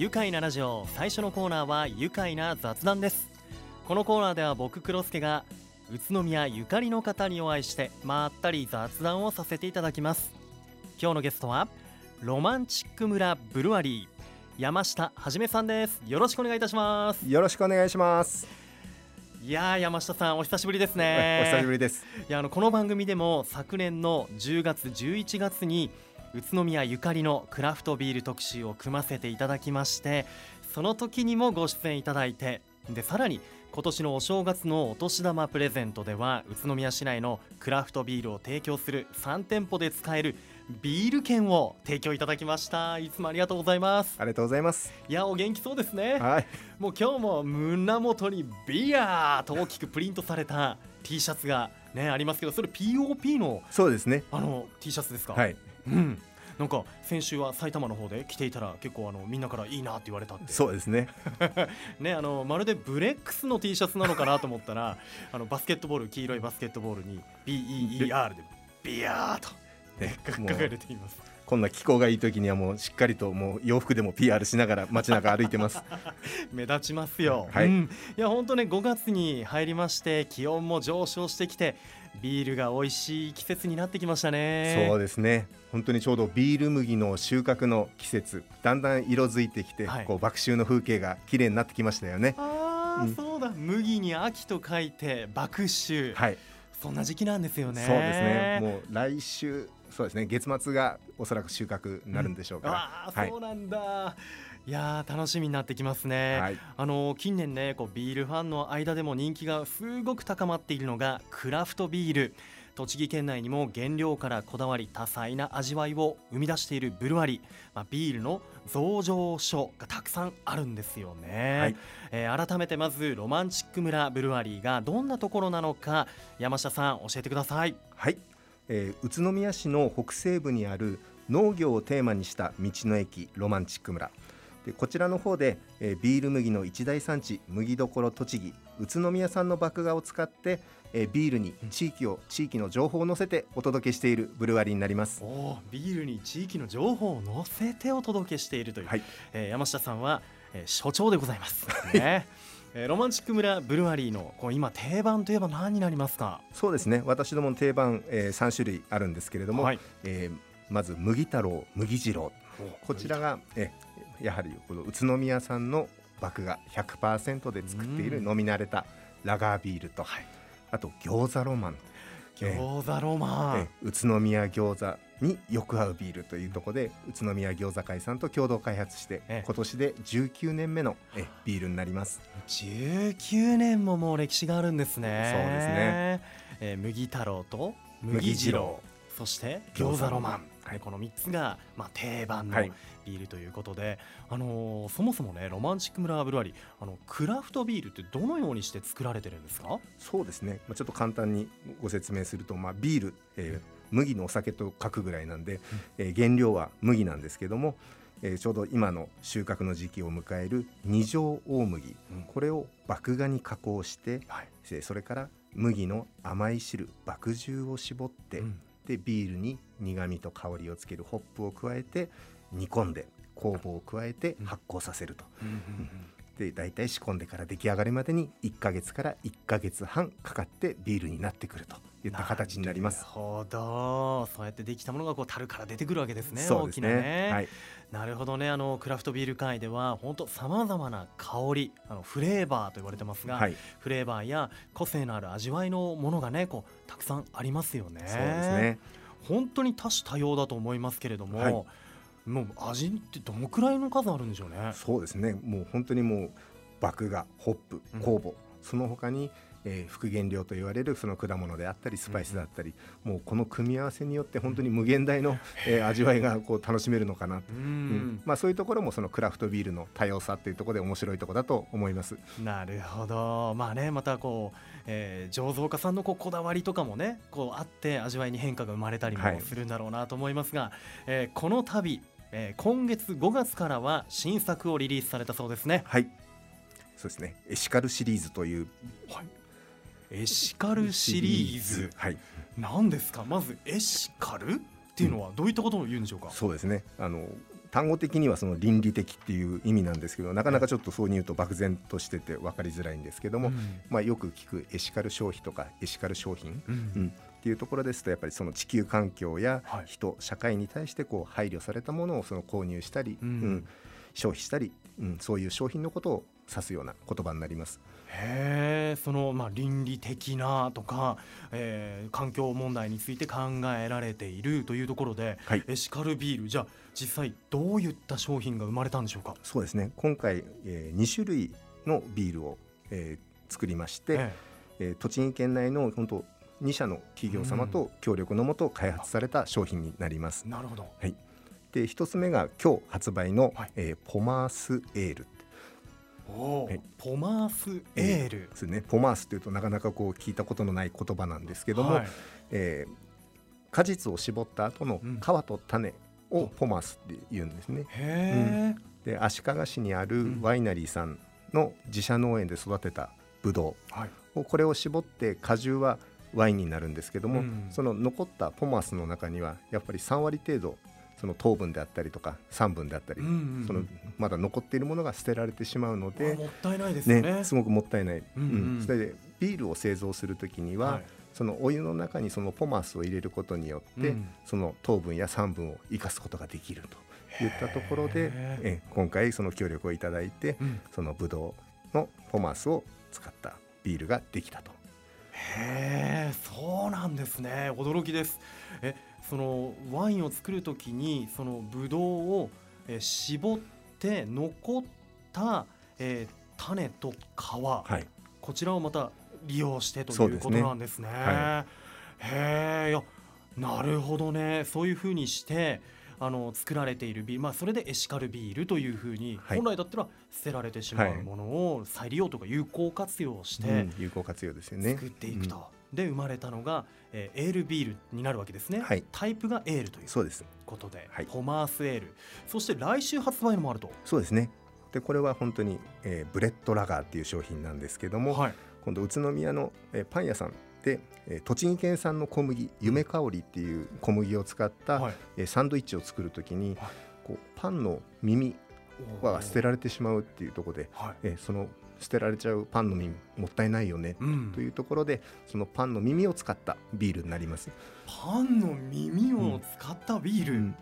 愉快なラジオ最初のコーナーは愉快な雑談です。このコーナーでは僕黒助が宇都宮ゆかりの方にお会いしてまったり雑談をさせていただきます。今日のゲストはロマンチック村ブルワリー山下はじめさんです。よろしくお願いいたします。よろしくお願いします。いや山下さんお久しぶりですね。お久しぶりです。いやあのこの番組でも昨年の10月11月に宇都宮ゆかりのクラフトビール特集を組ませていただきましてその時にもご出演いただいてでさらに今年のお正月のお年玉プレゼントでは宇都宮市内のクラフトビールを提供する3店舗で使えるビール券を提供いただきました。いつもありがとうございます。ありがとうございます。いやお元気そうですね。はい。もう今日も胸元にビアーと大きくプリントされた T シャツがねありますけどそれ POP のそうですね。あの T シャツですか？はいうん。なんか先週は埼玉の方で着ていたら結構あのみんなからいいなって言われたって。そうですね。ねあのまるでブレックスの T シャツなのかなと思ったらあのバスケットボール黄色いバスケットボールに BEER でビアーとね 書もかれていますこんな気候がいい時にはもうしっかりともう洋服でも PR しながら街中歩いてます。目立ちますよ、はい。うん。いや本当ね5月に入りまして気温も上昇してきてビールが美味しい季節になってきましたね。そうですね。本当にちょうどビール麦の収穫の季節だんだん色づいてきて、はい。こう麦秋の風景が綺麗になってきましたよね。ああ、うん。そうだ。麦に秋と書いて麦秋、はいそんな時期なんですよね。そうですね。もう来週そうですね。月末がおそらく収穫になるんでしょうから、ああ、はい。そうなんだ。いやー楽しみになってきますね、はい。あの近年ねこうビールファンの間でも人気がすごく高まっているのがクラフトビール栃木県内にも原料からこだわり多彩な味わいを生み出しているブルワリー、まあ、ビールの増上所がたくさんあるんですよね、はい。えー改めてまずロマンチック村ブルワリーがどんなところなのか山下さん教えてください。はい、えー宇都宮市の北西部にある農業をテーマにした道の駅ロマンチック村。でこちらの方で、えービール麦の一大産地麦どころ栃木。宇都宮産の麦芽を使って、えービールに地域を地域の情報を載せてお届けしているブルワリーになります。おービールに地域の情報を載せてお届けしているという、はい。えー山下さんは、えー所長でございます。ね。えーロマンチック村ブルワリーのこう今定番といえば何になりますか？そうですね。私どもの定番、え3種類あるんですけれども、はい。えーまず麦太郎麦次郎。こちらがえやはりこの宇都宮産の麦芽100%で作っているうん。飲み慣れたラガービールと、はいあと餃子ロマン、え餃子ロマンえ。宇都宮餃子によく合うビールというところで宇都宮餃子会さんと共同開発して、ええ今年で19年目のえビールになります。19年ももう歴史があるんですね。そうですね。えー麦太郎と麦次郎、そして餃子ロマン。はいねこの3つが、まあ、定番のはい。ビールということで、あのーそもそもねロマンチック村ブルワリーあのクラフトビールってどのようにして作られてるんですか？そうですね、まあ、ちょっと簡単にご説明すると、まあ、ビール、えー麦のお酒と書くぐらいなんで、えー原料は麦なんですけども、えーちょうど今の収穫の時期を迎える二条大麦、うん。これを麦芽に加工して、はい。えーそれから麦の甘い汁麦汁を絞って、うんでビールに苦味と香りをつけるホップを加えて煮込んで酵母を加えてうん。発酵させると。で大体仕込んでから出来上がりまでに1ヶ月から1ヶ月半かかってビールになってくると。いった形になります。なる。ほど。そうやってできたものがこう樽から出てくるわけですねそうですね。大きなね、はい、なるほどね。あのクラフトビール界では本当さまざまな香りあのフレーバーと言われてますが、はい、フレーバーや個性のある味わいのものがねこうたくさんありますよね。そうですね。本当に多種多様だと思いますけれども、はい。もう味ってどのくらいの数あるんでしょうね。そうですね。もう本当にもう麦芽、ホップうん、酵母、その他に、えー副原料と言われるその果物であったりスパイスだったり、もうこの組み合わせによって本当に無限大の、えー 味わいがこう楽しめるのかな。ううんんまあそういうところもそのクラフトビールの多様さっていうところで面白いところだと思います。なるほどまあねまたこう、えー醸造家さんのこうこだわりとかもねこうあって味わいに変化が生まれたりもはいするんだろうなと思いますが、えーこの度、えー今月5月からは新作をリリースされたそうですね。はい。そうですね。エシカルシリーズというエシカルシリーズ。はい。なんですか？まずエシカル？っていうのはどういったことを言うんでしょうか、そうですね。あの単語的にはその倫理的っていう意味なんですけどなかなかちょっとそうに言うと漠然としてて分かりづらいんですけども、うん。まあ、よく聞くエシカル消費とかエシカル商品、うん。うん。っていうところですとやっぱりその地球環境やはい。人、社会に対してこう配慮されたものをその購入したり、うん。うん。消費したり、うん、そういう商品のことを指すような言葉になります。へえそのまあ倫理的なとか、えー環境問題について考えられているというところで、はい。エシカルビールじゃあ実際どういった商品が生まれたんでしょうか？そうですね。今回、え2種類のビールを、えー作りまして、ええ。ー栃木県内の本当2社の企業様と協力のもと開発された商品になります。え。なるほど。で1つ目が今日発売の、はい。えーポマースエールはい。ポマースエール。ですね。ポマースというとなかなかこう聞いたことのない言葉なんですけども、はい。えー果実を絞った後のうん。皮と種をポマースって言うんですね。へえ、で足利市にあるうん。ワイナリーさんの自社農園で育てたブドはい。ウをこれを絞って果汁はワインになるんですけども、うん。その残ったポマースの中にはやっぱり3割程度その糖分であったりとか酸分であったり、うんうんうん。そのまだ残っているものが捨てられてしまうのあで、もったいないですよね。ね、すごくもったいない、うんうんそれでビールを製造する時には、はい。そのお湯の中にそのポマスを入れることによって、うん。その糖分や酸分を生かすことができるといったところでへえ今回その協力をいただいてうん。そのブドウのポマスを使ったビールができたと。へえそうなんですね。驚きです。えそのワインを作るときにそのブドウをえー絞って残った、えー種と皮、はい、こちらをまた利用してということそうですね。なんですね。はへえいやなるほどね。そういうふうにしてあの作られているビール、まあ、それでエシカルビールというふうに、はい。本来だったら捨てられてしまはいうものを再利用とか有効活用して、うん有効活用ですよね。作っていくと、で生まれたのが、えーエールビールになるわけですね、はい。タイプがエールというそうです。ことで、はい。ポマースエール。そして来週発売のもあると、そうですね。でこれは本当に、えーブレッドラガーっていう商品なんですけども、はい、今度宇都宮の、えーパン屋さんで、えー栃木県産の小麦夢香りっていう小麦を使った、はい、えーサンドイッチを作るときに、はい。こうパンの耳は捨てる、られてしまうっていうところで、はい。えーその捨てられちゃうパンの耳もったいないよね、うん。というところでそのパンの耳を使ったビールになります。パンの耳を使ったビール、うん。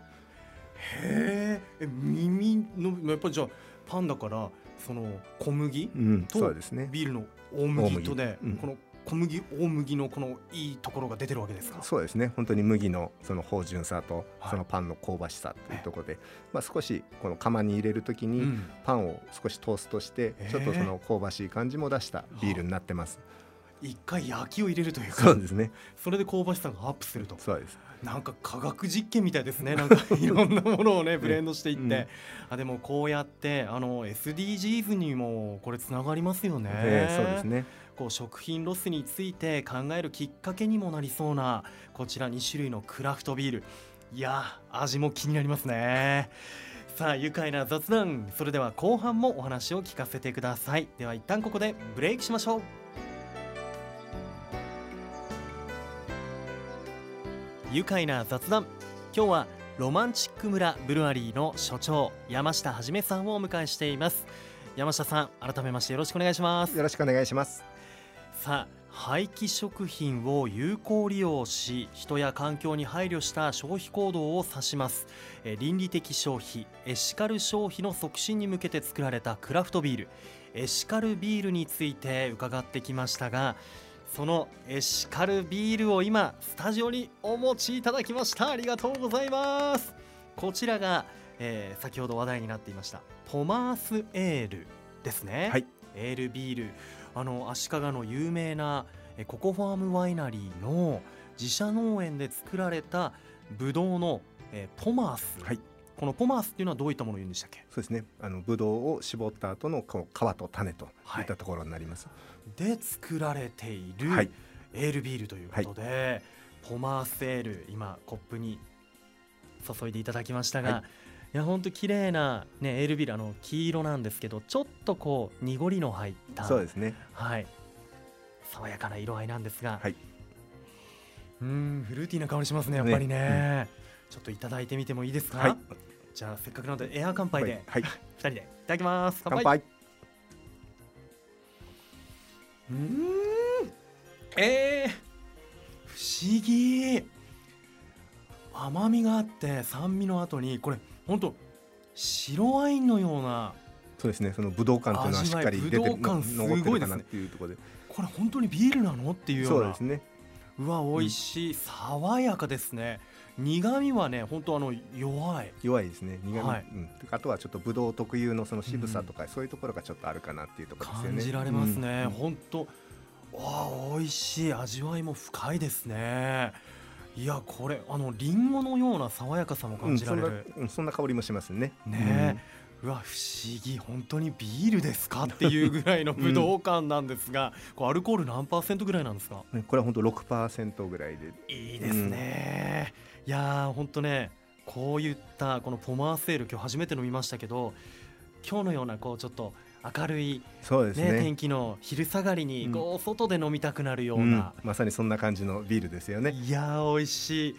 へー。え耳のやっぱりじゃあパンだからその小麦うん、とそうですね。ビールの大麦とで、この小麦大麦のこのいいところが出てるわけですか？そうですね。本当に麦のその芳醇さとはい。そのパンの香ばしさというところで、まあ、少しこの釜に入れるときにうん。パンを少しトーストしてちょっとその香ばしい感じも出したビールになってます。一回焼きを入れるというかそうですね。それで香ばしさがアップすると。そうです。なんか科学実験みたいですね。なんか いろんなものをねブレンドしていって、うん。あでもこうやってあの SDGs にもこれつながりますよね、えーそうですね。こう食品ロスについて考えるきっかけにもなりそうなこちら2種類のクラフトビール。いや味も気になりますね。さあ愉快な雑談。それでは後半もお話を聞かせてください。では一旦ここでブレイクしましょう。愉快な雑談。今日はロマンチック村ブルワリーの所長山下はじめさんをお迎えしています。山下さん改めましてよろしくお願いします。よろしくお願いします。さあ廃棄食品を有効利用し人や環境に配慮した消費行動を指します。えー倫理的消費エシカル消費の促進に向けて作られたクラフトビール。エシカルビールについて伺ってきましたがそのエシカルビールを今スタジオにお持ちいただきました。ありがとうございます。こちらが、えー先ほど話題になっていましたポマースエールですね、はい。エールビールあの足利の有名なえココファームワイナリーの自社農園で作られたブドウのえポマース、はい。このポマースっていうのはどういったものを言うんでしたっけ？そうですね。あのブドウを絞った後のこう皮と種とい。ったところになります。で作られているはい。エールビールということで、ポマースエール今コップに注いでいただきましたが、はいい、や本当綺麗なねエールビールあの黄色なんですけどちょっとこう濁りの入ったそうですね。はい。爽やかな色合いなんですが、はい。うーんフルーティーな香りしますねやっぱりね。ちょっといただいてみてもいいですか、はい。じゃあせっかくなのでエア乾杯で、はい、二人で。いただきます。乾杯。うーん。えー、不思議。甘みがあって酸味の後にこれ本当白ワインのようなそうですねその武道感というのはしっかり出て味わい武道感すごいですね残ってるかなっていうところでこれ本当にビールなの？っていうよな。そううですね。うわ美味しい、爽やかですね。苦味はね本当あの弱い。弱いですね。苦味、はい。うん、あとはちょっとブドウ特有のその渋さとか、そういうところがちょっとあるかなっていうところですよね。感じられますね、うん。本当。わあ美味しい。味わいも深いですねいやこれあのリンゴのような爽やかさも感じられる、うん、そんな香りもしますね。ねえ、うわ不思議。本当にビールですかっていうぐらいの武道感なんですが、こうアルコール何パーセントぐらいなんですか？うんこれは本当6%ぐらいでいいですね、いやー本当ねこういったこのポマーセール今日初めて飲みましたけど今日のようなこうちょっと明るい、ねそうですね。天気の昼下がりにうん。こう外で飲みたくなるよううん。な、まさにそんな感じのビールですよね。いやー美味しい。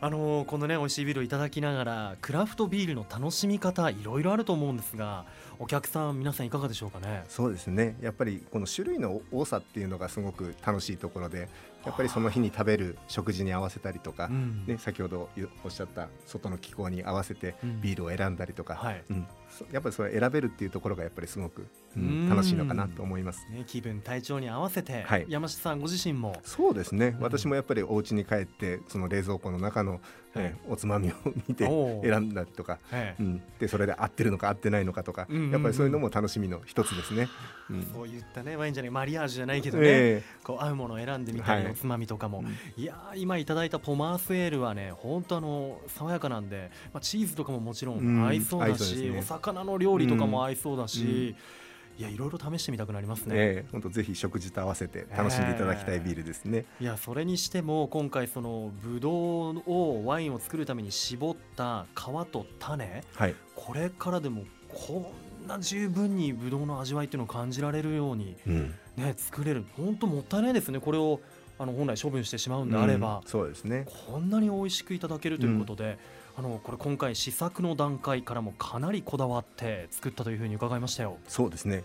あのーこのね美味しいビールをいただきながらクラフトビールの楽しみ方いろいろあると思うんですがお客さん皆さんいかがでしょうかね？そうですね。やっぱりこの種類の多さっていうのがすごく楽しいところでやっぱりその日に食べる食事に合わせたりとか、うん。ね、先ほどおっしゃった外の気候に合わせてうん。ビールを選んだりとか、はい。うん。そやっぱりそれ選べるっていうところがやっぱりすごく、うんうん。楽しいのかなと思います。ね、気分体調に合わせて、はい。山下さんご自身も。そうですね、うん。私もやっぱりお家に帰ってその冷蔵庫の中の、えーおつまみを見て選んだりとか、ええうん、でそれで合ってるのか合ってないのかとか、うん。うんうんやっぱりそういうのも楽しみの一つですね。うん。そういったねワインじゃないマリアージュじゃないけどね、えこう合うものを選んでみたいおつまみとかも、うん。いやー今いただいたポマースエールはね本当あの爽やかなんで、まあ、チーズとかももちろうん。ん合いそうだし、ですね。お魚の料理とかも合いそうだし、うんいやいろいろ試してみたくなりますね、ええ本当ぜひ食事と合わせて楽しんでいただきたいビールですね。いやそれにしても今回そのブドウをワインを作るために絞った皮と種。はい、これからでもこんな十分にブドウの味わいっていうのを感じられるようにうん、ね作れる。本当もったいないですね。これをあの本来処分してしまうんであれば。うん、そうですね。こんなに美味しくいただけるということで、あのこれ今回試作の段階からもかなりこだわって作ったというふうに伺いましたよ。そうですね。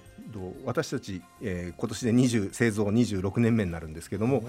私たち、えー今年で20製造26年目になるんですけども、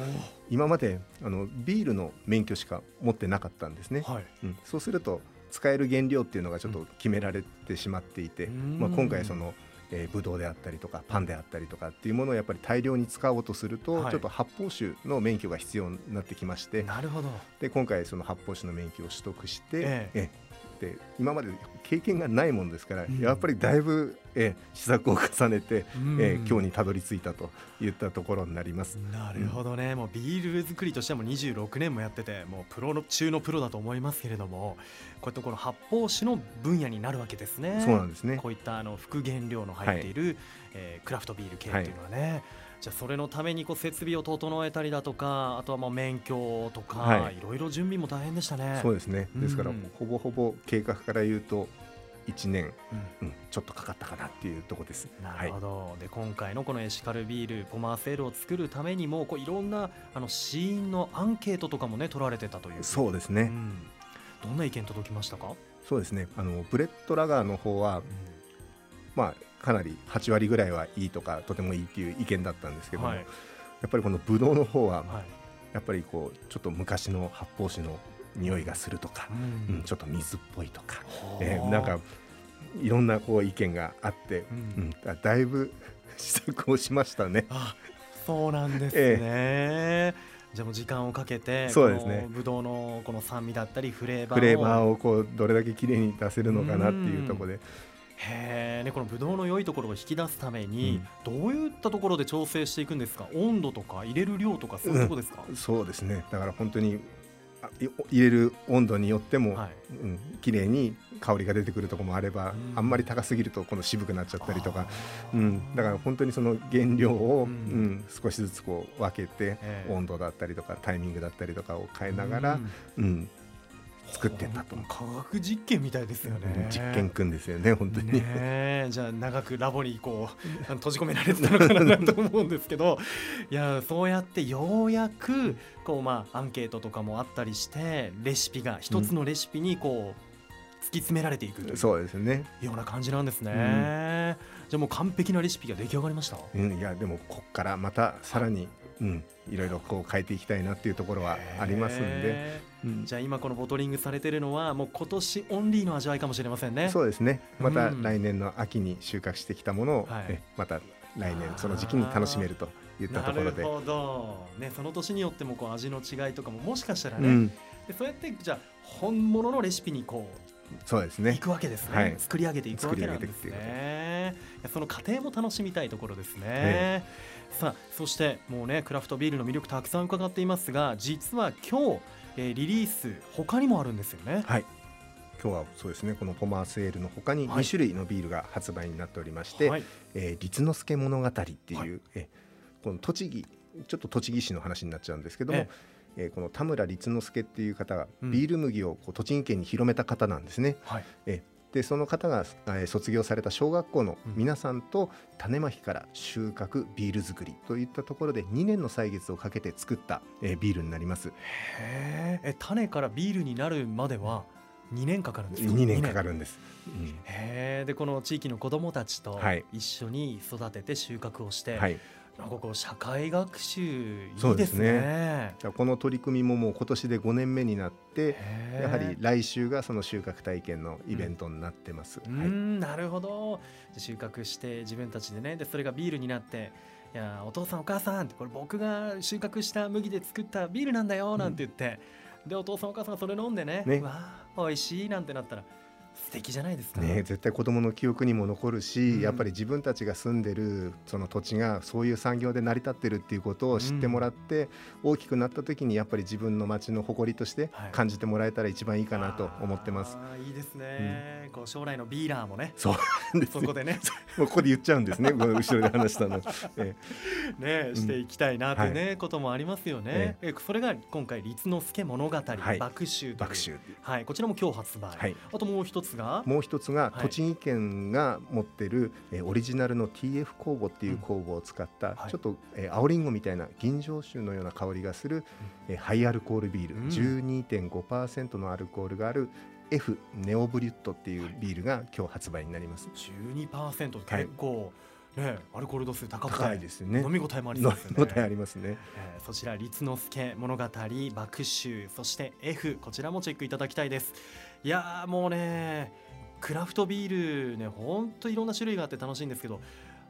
今まであのビールの免許しか持ってなかったんですね。はい、うん、そうすると使える原料っていうのがちょっと決められてしまっていて、うんまあ、今回その、えー、ブドウであったりとかパンであったりとかっていうものをやっぱり大量に使おうとすると、はい。ちょっと発泡酒の免許が必要になってきましてなるほど。で今回その発泡酒の免許を取得して、え。ええ。で今まで経験がないもんですから、うん。やっぱりだいぶ、え試作を重ねて、うん。え今日にたどり着いたといったところになります。なるほどね、もうビール作りとしてはもう26年もやっててもうプロの中のプロだと思いますけれどもこういったこの発泡酒の分野になるわけですね。そうなんですね。こういったあの副原料の入っている、えークラフトビール系っていうのはね、じゃあそれのためにこう設備を整えたりだとかあとはもう免許とか、はい。い、ろいろ準備も大変でしたね。そうですね。ですから、うん。ほぼほぼ計画から言うと1年、うん。うん、ちょっとかかったかなっていうところです。なるほど、で今回のこのエシカルビールポマーセールを作るためにもこういろんなあの試飲のアンケートとかもね取られてたという。そうですね、うん、どんな意見届きましたか、そうですね。あのブレッドラガーの方は、まあ、かなり8割ぐらいはいいとかとてもいいっていう意見だったんですけども、はい。やっぱりこのブドウの方は、はい。やっぱりこうちょっと昔の発泡酒の匂いがするとか、ううんちょっと水っぽいとか、はあ。えーなんかいろんなこう意見があって、うん。うんだだいぶ 試作をしましたね。あそうなんですね、じゃあもう時間をかけてそうですね。このブドウのこの酸味だったりフレーバーをフレーバーをこうどれだけ綺麗に出せるのかなっていうところで、へえ、ね、このブドウの良いところを引き出すために、どういったところで調整していくんですか？温度とか入れる量とかそういうところですか、そうですね。だから本当に入れる温度によっても、はい。うん、綺麗に香りが出てくるところもあれば、うん。あんまり高すぎるとこの渋くなっちゃったりとか、うん、だから本当にその原料を、ううんん少しずつこう分けて、ええ。温度だったりとかタイミングだったりとかを変えながら、うん。うん作ってったと、科学実験みたいですよね。実験くんですよね本当に。ねえ。じゃあ長くラボにこう閉じ込められてたのかなと思うんですけど。いやそうやってようやくこうまあアンケートとかもあったりしてレシピが一つのレシピにこう突き詰められていくというそうですね。ような感じなんですね、じゃあもう完璧なレシピが出来上がりました。うん、いやでもこっからまたさらに、うん、いろいろこう変えていきたいなっていうところはありますんで、へうん。ーじゃあ今このボトリングされてるのはもう今年オンリーの味わいかもしれませんね。そうですね。またうん。来年の秋に収穫してきたものを、はい。ねまた来年その時期に楽しめるといったところで。なる。ほど、ね、その年によってもこう味の違いとかももしかしたらね、うん、でそうやってじゃあ本物のレシピにこういそうですね。くわけですね、はい。作り上げていくわけなんですね。その過程も楽しみたいところですね、さあそしてもうねクラフトビールの魅力たくさん伺っていますが実は今日、えーリリース他にもあるんですよね。はい。今日はそうですねこのポマースエールの他にはい。2種類のビールが発売になっておりまして、はい。えー立之助物語っていう、はい。えこの栃木ちょっと栃木市の話になっちゃうんですけども、ええ。ーこの田村立之助っていう方がうん。ビール麦をこう栃木県に広めた方なんですね。はい。えでその方が、えー卒業された小学校の皆さんと種まきから収穫ビール作りといったところで2年の歳月をかけて作った、えービールになります。へー。え種からビールになるまでは2年かかるんですか？2年かかるるんです。うんへえでこの地域の子どもたちとはい。一緒に育てて収穫をして、はい、なんかこう社会学習いそいうですすね。この取り組みももう今年で5年目になってやはり来週がその収穫体験のイベントになってます。うーはい。んなるほど。で収穫して自分たちでねでそれがビールになって「いやお父さんお母さん」これ僕が収穫した麦で作ったビールなんだよなんて言って、でお父さんお母さんがそれ飲んでねね。わあ美味しいなんてなったら素敵じゃないですか。ね、絶対子どもの記憶にも残るし、うん。やっぱり自分たちが住んでるその土地がそういう産業で成り立ってるっていうことを知ってもらって、大きくなった時にやっぱり自分の町の誇りとしてはい。感じてもらえたら一番いいかなと思ってます。あーいいですね、こう将来のビーラーもね。そう。ですね。そこでね。もうここで言っちゃうんですね、後ろで話したの。えねしていきたいなってね、こともありますよね。え。え。それが今回立之助物語、はい。爆秋といはい。こちらも今日発売。はい。あともう一つが？もう一つがはい。栃木県が持ってる、えーオリジナルの TF 酵母っていう酵母を使った、はい。ちょっと、えー青りんごみたいな吟醸酒のような香りがする、えーハイアルコールビール、うん。12.5%のアルコールがある F ネオブリュットっていうビールが今日発売になります。12%はい結構、ねアルコール度数高くて高いですよね。飲み応えもありそう飲ですよね。み応えありますね。えーそちら立之助物語爆臭そして F こちらもチェックいただきたいですいやーもうねクラフトビールねほんといろんな種類があって楽しいんですけど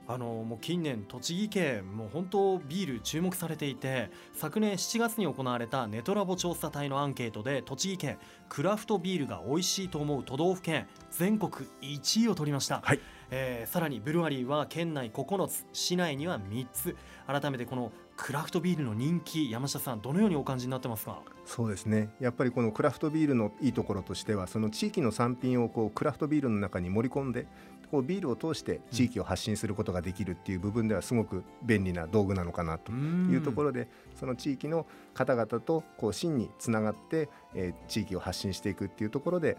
あのもう近年栃木県もう本当ビール注目されていて昨年7月に行われたネトラボ調査隊のアンケートで栃木県クラフトビールが美味しいと思う都道府県全国1位を取りました、はい。えーさらにブルワリーは県内9つ市内には3つ。改めてこのクラフトビールの人気山下さんどのようにお感じになってますか？そうですね。やっぱりこのクラフトビールのいいところとしてはその地域の産品をこうクラフトビールの中に盛り込んでこうビールを通して地域を発信することができるっていう部分ではすごく便利な道具なのかなというところでその地域の方々とこう真につながって、えー地域を発信していくっていうところで、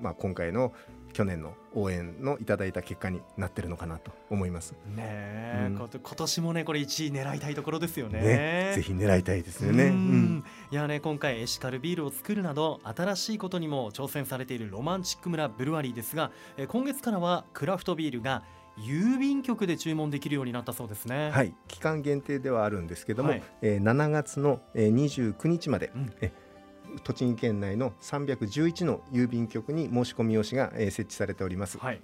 まあ、今回の去年の応援のいただいた結果になってるのかなと思います。ねえ、うん。今年もねこれ1位狙いたいところですよね。ねぜひ狙いたいですよね。ううん。んいやね今回エシカルビールを作るなど新しいことにも挑戦されているロマンチック村ブルワリーですがえー今月からはクラフトビールが郵便局で注文できるようになったそうですね。はい、期間限定ではあるんですけども、はい。えー7月の、えー、29日まで、うん。え栃木県内の311の郵便局に申し込み用紙が、えー設置されております。はい。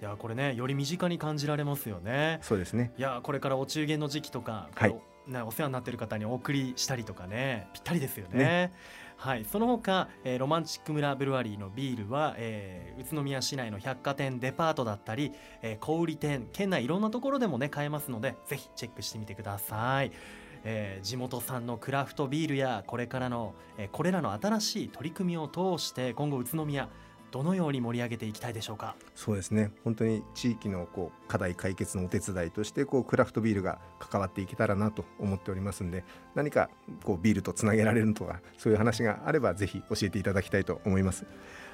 いやこれねより身近に感じられますよね。そうですね。いやこれからお中元の時期とか、はいね、お世話になっている方にお送りしたりとかねぴったりですよね。ねはい、その他、えーロマンチック村ブルワリーのビールは、えー宇都宮市内の百貨店デパートだったり、えー小売店県内いろんなところでもね買えますのでぜひチェックしてみてください。えー地元産のクラフトビールやこれからの、えーこれらの新しい取り組みを通して今後宇都宮どのように盛り上げていきたいでしょうか？そうですね。本当に地域のこう課題解決のお手伝いとしてこうクラフトビールが関わっていけたらなと思っておりますんで、何かこうビールとつなげられるとかそういう話があればぜひ教えていただきたいと思います。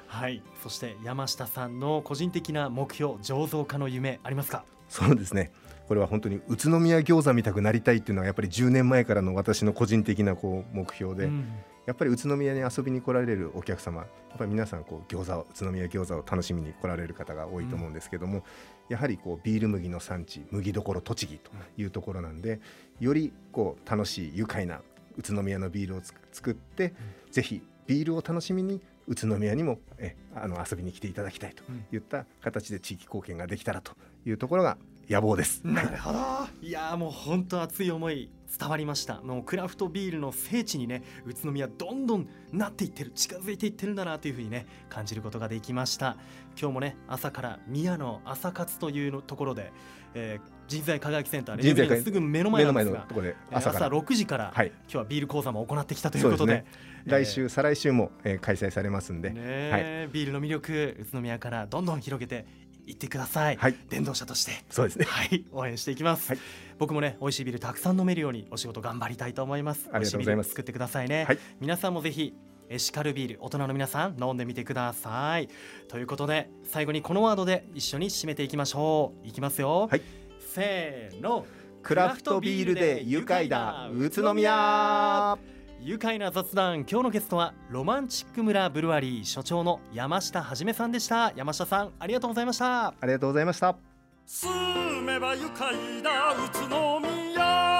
はい、そして山下さんの個人的な目標醸造家の夢ありますか？そうですね。これは本当に宇都宮餃子みたくなりたいっていうのはやっぱり10年前からの私の個人的なこう目標で、うん。やっぱり宇都宮に遊びに来られるお客様やっぱり皆さんこう餃子を宇都宮餃子を楽しみに来られる方が多いと思うんですけども、うん、やはりこうビール麦の産地麦どころ栃木というところなんで、よりこう楽しい愉快な宇都宮のビールを作って、うん、ぜひビールを楽しみに宇都宮にもえあの遊びに来ていただきたいといった形で地域貢献ができたらというところが野望です。なるほど。いやもう本当熱い思い伝わりました。もうクラフトビールの聖地にね宇都宮どんどんなっていってる近づいていってるんだなというふうにね感じることができました。今日もね朝から宮の朝活というところで、えー、人材輝きセンターね人材すぐ目の前なんですが朝朝6時から、はい、今日はビール講座も行ってきたということで、ねえー、来週再来週も、えー、開催されますんで、ねはい、ビールの魅力宇都宮からどんどん広げて行ってください、はい、伝道者として。そうですね。はい。応援していきます、はい、僕もね美味しいビールたくさん飲めるようにお仕事頑張りたいと思います。ありがとうございます。作ってくださいね、はい、皆さんもぜひエシカルビール大人の皆さん飲んでみてください。ということで最後にこのワードで一緒に締めていきましょう。いきますよ、はい、せーの。クラフトビールで愉快だ。宇都宮愉快な雑談今日のゲストはロマンチック村ブルワリー所長の山下はじめさんでした。山下さんありがとうございました。ありがとうございました住めば愉快な宇都宮。